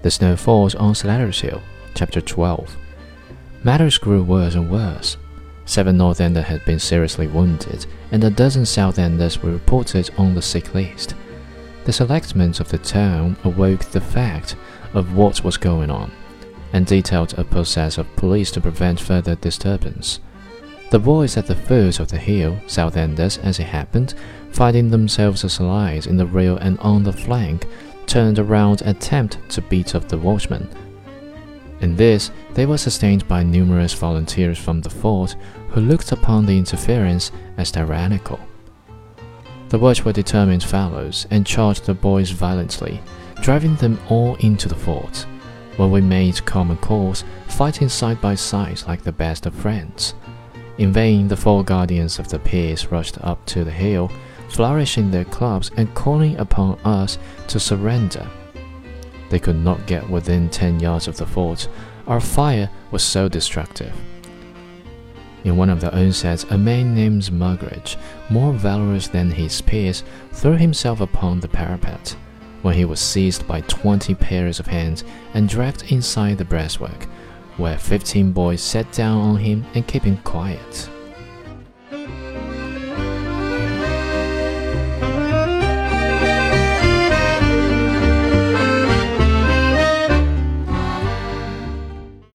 The Snow Fort on Slatter's Hill, Chapter 12. Matters grew worse and worse. Seven North Enders had been seriously wounded, and a dozen South Enders were reported on the sick list. The selectmen of the town awoke the fact of what was going on, and detailed a process of police to prevent further disturbance. The boys at the foot of the hill, South Enders as it happened, finding themselves aside in the rear and on the flank, turned around and attempted to beat up the watchmen. In this, they were sustained by numerous volunteers from the fort who looked upon the interference as tyrannical. The watch were determined fellows and charged the boys violently, driving them all into the fort, where we made common cause, fighting side by side like the best of friends. In vain, the four guardians of the peace rushed up to the hill, flourishing their clubs and calling upon us to surrender. They could not get within ten yards of the fort. Our fire was so destructive. In one of the onsets, a man named Mugridge, more valorous than his peers, threw himself upon the parapet, when he was seized by twenty pairs of hands and dragged inside the breastwork, where fifteen boys sat down on him and kept him quiet.